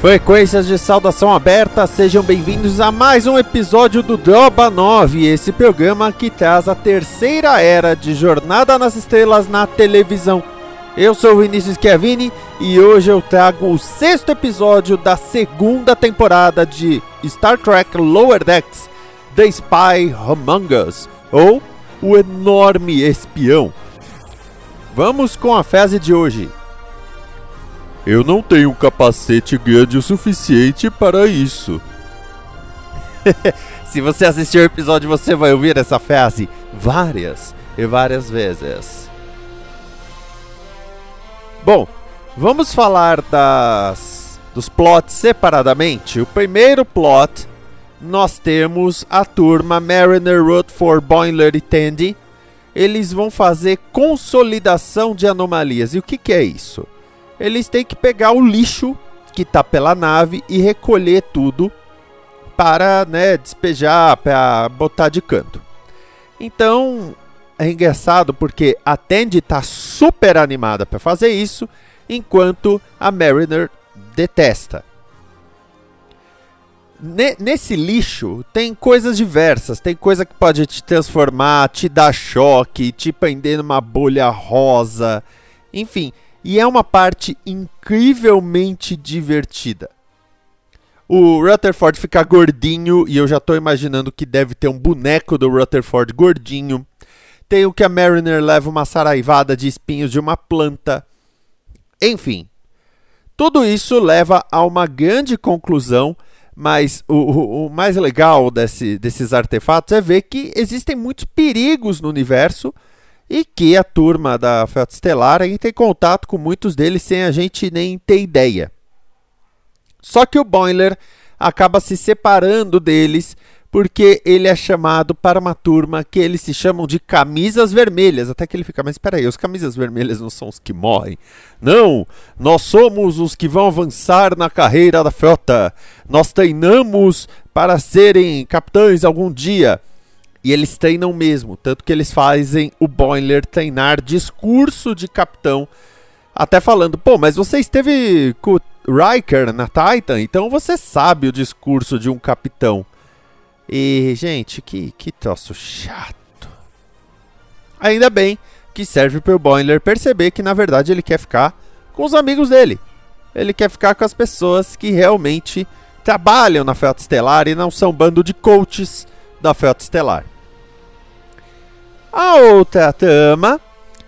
Frequências de saudação aberta, sejam bem-vindos a mais um episódio do Droba 9, esse programa que traz a terceira era de Jornada nas Estrelas na televisão. Eu sou Vinícius Chiavini e hoje eu trago o sexto episódio da segunda temporada de Star Trek Lower Decks, The Spy Among Us, ou O Enorme Espião. Vamos com a fase de hoje. Eu não tenho um capacete grande o suficiente para isso. Se você assistir o episódio, você vai ouvir essa frase várias e várias vezes. Bom, vamos falar das dos plots separadamente. O primeiro plot nós temos a turma Mariner, Rutherford, Boimler e Tandy. Eles vão fazer consolidação de anomalias. E o que, que é isso? Eles têm que pegar o lixo que está pela nave e recolher tudo para né, despejar, para botar de canto. Então é engraçado porque a Tandy está super animada para fazer isso, enquanto a Mariner detesta. Nesse lixo tem coisas diversas. Tem coisa que pode te transformar, te dar choque, te prender numa bolha rosa. Enfim, e é uma parte incrivelmente divertida. O Rutherford fica gordinho e eu já estou imaginando que deve ter um boneco do Rutherford gordinho. Tem o que a Mariner leva uma saraivada de espinhos de uma planta. Enfim, tudo isso leva a uma grande conclusão, mas o, o, o mais legal desse, desses artefatos é ver que existem muitos perigos no universo e que a turma da Frota Estelar entra em contato com muitos deles sem a gente nem ter ideia. Só que o Boiler acaba se separando deles porque ele é chamado para uma turma que eles se chamam de camisas vermelhas. Até que ele fica, mas espera aí, os camisas vermelhas não são os que morrem. Não, nós somos os que vão avançar na carreira da frota. Nós treinamos para serem capitães algum dia. E eles treinam mesmo, tanto que eles fazem o Boiler treinar discurso de capitão, até falando, pô, mas você esteve com o Riker na Titan, então você sabe o discurso de um capitão. E, gente, que, que troço chato. Ainda bem que serve para o Boiler perceber que, na verdade, ele quer ficar com os amigos dele. Ele quer ficar com as pessoas que realmente trabalham na Frota Estelar e não são bando de coaches da Frota Estelar. A outra trama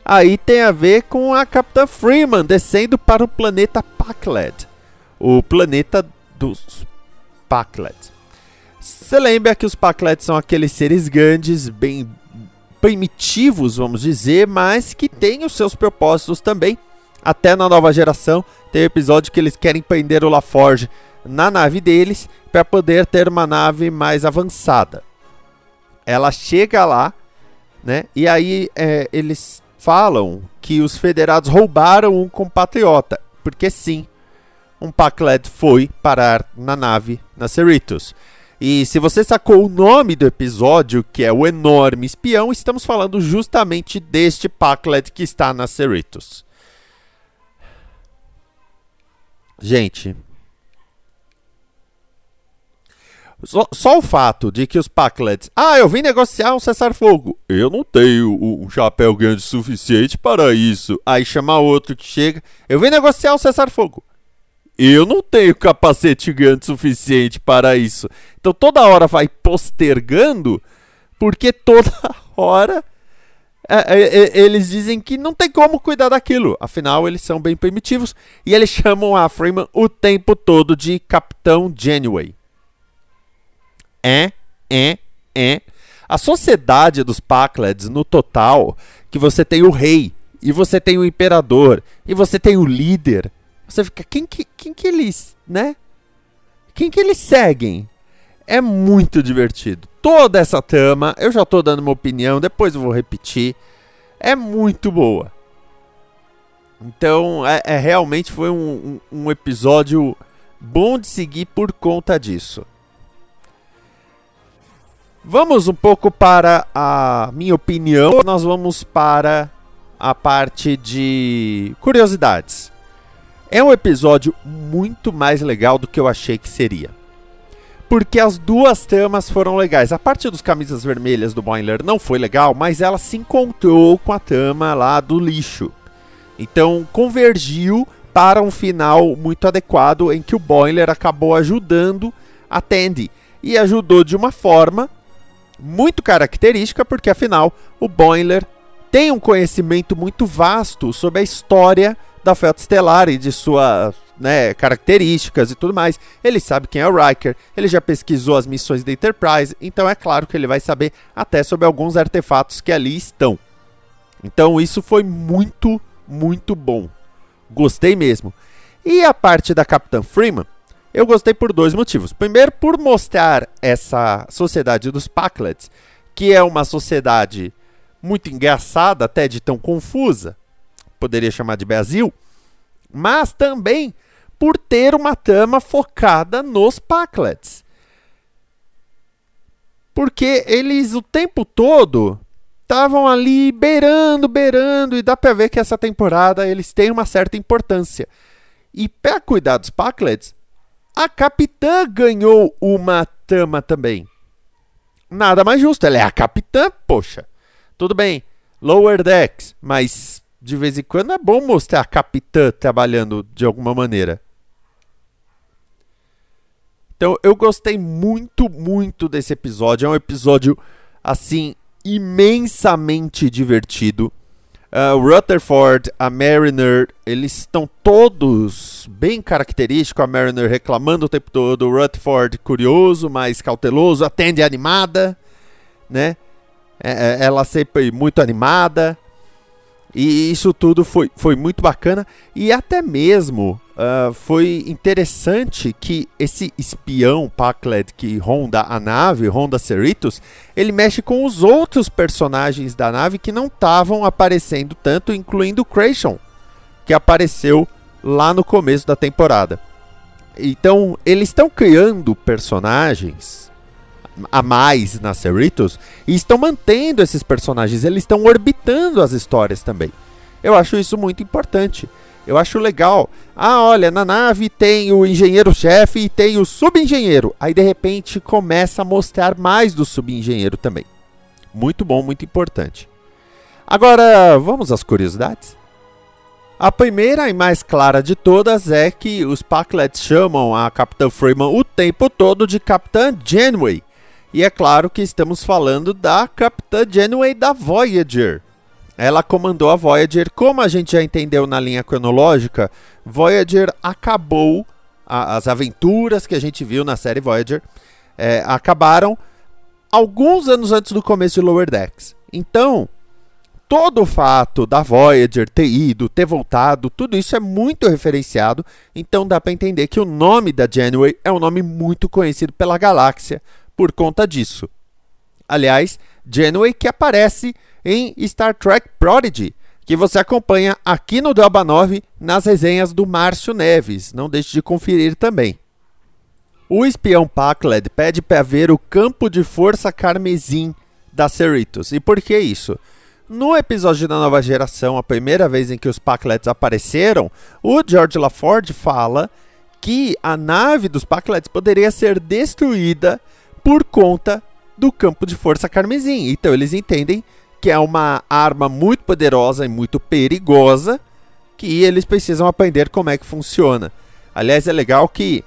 aí tem a ver com a Capitã Freeman descendo para o planeta Pakled, o planeta dos Pakled. Você lembra que os Pakled são aqueles seres grandes, bem primitivos, vamos dizer, mas que têm os seus propósitos também. Até na nova geração tem episódio que eles querem prender o LaForge na nave deles para poder ter uma nave mais avançada. Ela chega lá né? E aí é, eles falam que os federados roubaram um compatriota, porque sim, um Pacled foi parar na nave na Cerritos. E se você sacou o nome do episódio, que é o enorme espião, estamos falando justamente deste Pacled que está na Cerritos. Gente, Só, só, o fato de que os Paclets. Ah, eu vim negociar um cessar-fogo. Eu não tenho um chapéu grande suficiente para isso. Aí chamar outro que chega. Eu vim negociar um cessar-fogo. Eu não tenho capacete grande suficiente para isso. Então toda hora vai postergando, porque toda hora é, é, eles dizem que não tem como cuidar daquilo. Afinal, eles são bem primitivos. E eles chamam a Freeman o tempo todo de Capitão Janeway. É, é, é. A sociedade dos Pacleds, no total, que você tem o rei, e você tem o imperador, e você tem o líder. Você fica, quem que, quem que eles, né? Quem que eles seguem? É muito divertido. Toda essa trama, eu já tô dando uma opinião, depois eu vou repetir. É muito boa. Então, é, é realmente foi um, um, um episódio bom de seguir por conta disso. Vamos um pouco para a minha opinião. Nós vamos para a parte de curiosidades. É um episódio muito mais legal do que eu achei que seria porque as duas tramas foram legais. A parte dos camisas vermelhas do Boiler não foi legal, mas ela se encontrou com a trama lá do lixo. Então convergiu para um final muito adequado em que o Boiler acabou ajudando a Tandy e ajudou de uma forma muito característica, porque afinal o Boiler tem um conhecimento muito vasto sobre a história da Frota Estelar e de sua né, características e tudo mais. Ele sabe quem é o Riker, ele já pesquisou as missões da Enterprise, então é claro que ele vai saber até sobre alguns artefatos que ali estão. Então isso foi muito, muito bom. Gostei mesmo. E a parte da Capitã Freeman, eu gostei por dois motivos. Primeiro, por mostrar essa sociedade dos Packlets, que é uma sociedade muito engraçada, até de tão confusa, poderia chamar de Brasil, mas também por ter uma trama focada nos Packlets. Porque eles o tempo todo estavam ali beirando, beirando, e dá pra ver que essa temporada eles têm uma certa importância. E para cuidar dos Packlets, a capitã ganhou uma trama também. Nada mais justo, ela é a capitã, poxa. Tudo bem, Lower Decks, mas de vez em quando é bom mostrar a capitã trabalhando de alguma maneira. Então eu gostei muito, muito desse episódio. É um episódio, assim, imensamente divertido. Uh, o Rutherford, a Mariner, eles estão todos bem característicos. A Mariner reclamando o tempo todo, o Rutherford curioso, mas cauteloso, atende animada, né? É, é ela sempre muito animada. E isso tudo foi, foi muito bacana. E até mesmo uh, foi interessante que esse espião Pacled que ronda a nave, ronda Cerritos, ele mexe com os outros personagens da nave que não estavam aparecendo tanto, incluindo o Creation, que apareceu lá no começo da temporada. Então, eles estão criando personagens a mais na Cerritos e estão mantendo esses personagens, eles estão orbitando as histórias também. Eu acho isso muito importante. Eu acho legal. Ah, olha, na nave tem o engenheiro-chefe e tem o subengenheiro. Aí de repente começa a mostrar mais do subengenheiro também. Muito bom, muito importante. Agora, vamos às curiosidades? A primeira e mais clara de todas é que os Packlets chamam a Capitã Freeman o tempo todo de Capitã Janeway. E é claro que estamos falando da Capitã Janeway da Voyager. Ela comandou a Voyager. Como a gente já entendeu na linha cronológica, Voyager acabou. A, as aventuras que a gente viu na série Voyager é, acabaram alguns anos antes do começo de Lower Decks. Então, todo o fato da Voyager ter ido, ter voltado, tudo isso é muito referenciado. Então dá para entender que o nome da Janeway é um nome muito conhecido pela galáxia por conta disso. Aliás, Janeway que aparece em Star Trek Prodigy, que você acompanha aqui no Delba 9 nas resenhas do Márcio Neves. Não deixe de conferir também. O espião Pacled pede para ver o campo de força carmesim da Cerritos. E por que isso? No episódio da nova geração, a primeira vez em que os Pacleds apareceram, o George LaForge fala que a nave dos Pacleds poderia ser destruída por conta do campo de força carmesim. Então eles entendem que é uma arma muito poderosa e muito perigosa, que eles precisam aprender como é que funciona. Aliás, é legal que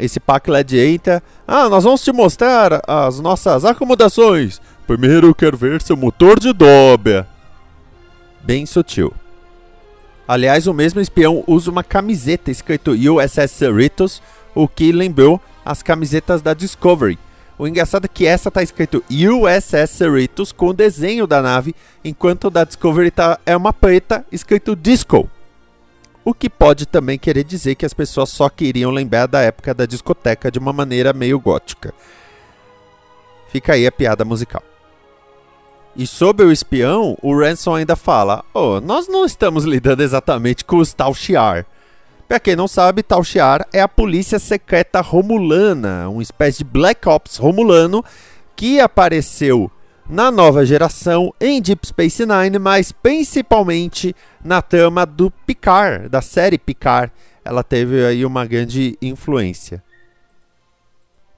esse pack entra. Ah, nós vamos te mostrar as nossas acomodações. Primeiro eu quero ver seu motor de dobra. bem sutil. Aliás, o mesmo espião usa uma camiseta escrito USS Cerritos, o que lembrou as camisetas da Discovery. O engraçado é que essa tá escrito USS Cerritos com o desenho da nave, enquanto da Discovery tá, é uma preta escrito Disco. O que pode também querer dizer que as pessoas só queriam lembrar da época da discoteca de uma maneira meio gótica. Fica aí a piada musical. E sobre o espião, o Ransom ainda fala: Oh, nós não estamos lidando exatamente com os Tal Shiar. Pra quem não sabe, Tal Shiar é a polícia secreta romulana, uma espécie de Black Ops romulano que apareceu na nova geração em Deep Space Nine, mas principalmente na trama do Picard, da série Picard. Ela teve aí uma grande influência.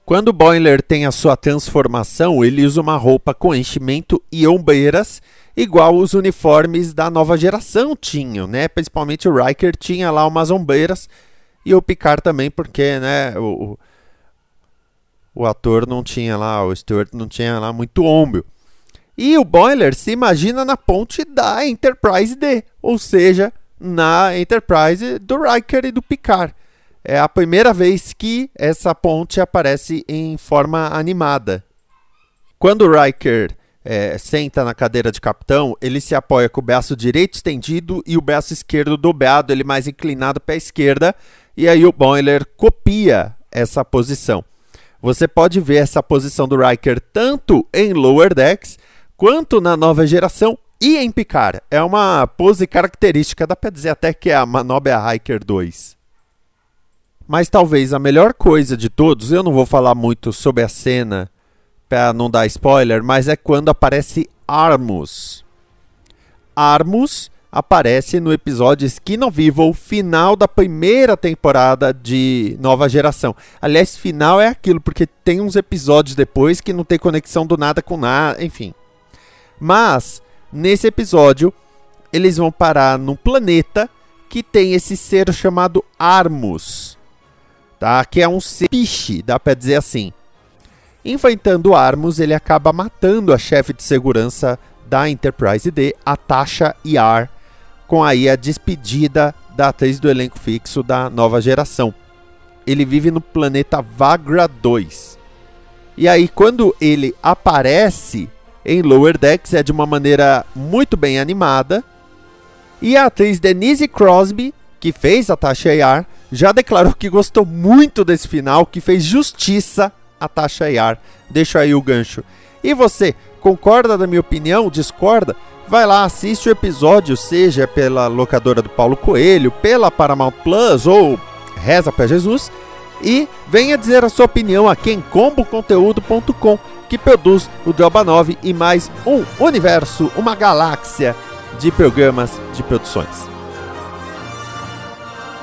Quando o Boiler tem a sua transformação, ele usa uma roupa com enchimento e ombreiras, igual os uniformes da nova geração tinham, né? Principalmente o Riker tinha lá umas ombreiras e o Picard também, porque, né, o, o ator não tinha lá, o Stuart não tinha lá muito ombro. E o Boiler se imagina na ponte da Enterprise D, ou seja, na Enterprise do Riker e do Picard é a primeira vez que essa ponte aparece em forma animada. Quando o Riker é, senta na cadeira de capitão, ele se apoia com o braço direito estendido e o braço esquerdo dobrado, ele mais inclinado para a esquerda, e aí o Boiler copia essa posição. Você pode ver essa posição do Riker tanto em Lower Decks quanto na nova geração e em Picard. É uma pose característica, dá para dizer até que é a manobra Riker 2. Mas talvez a melhor coisa de todos, eu não vou falar muito sobre a cena para não dar spoiler, mas é quando aparece Armus. Armus aparece no episódio Skin of Evil, final da primeira temporada de Nova Geração. Aliás, final é aquilo, porque tem uns episódios depois que não tem conexão do nada com nada, enfim. Mas, nesse episódio, eles vão parar num planeta que tem esse ser chamado Armus tá? Que é um piche, dá para dizer assim. Enfrentando Armus, ele acaba matando a chefe de segurança da Enterprise D, a Tasha Yar, com aí a despedida da atriz do elenco fixo da nova geração. Ele vive no planeta Vagra 2. E aí, quando ele aparece em Lower Decks, é de uma maneira muito bem animada. E a atriz Denise Crosby, que fez a Tasha Yar, já declarou que gostou muito desse final, que fez justiça a Tasha Yar. Deixa aí o gancho. E você, concorda da minha opinião? Discorda? Vai lá, assiste o episódio, seja pela locadora do Paulo Coelho, pela Paramount Plus ou Reza para Jesus e venha dizer a sua opinião aqui em comboconteúdo.com, que produz o Droba 9 e mais um universo, uma galáxia de programas de produções.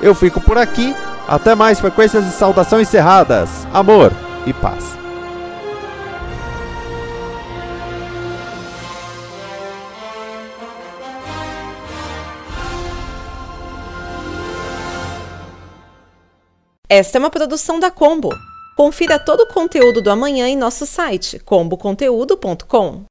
Eu fico por aqui. Até mais frequências de saudação encerradas. Amor e paz. Esta é uma produção da Combo. Confira todo o conteúdo do amanhã em nosso site comboconteúdo.com.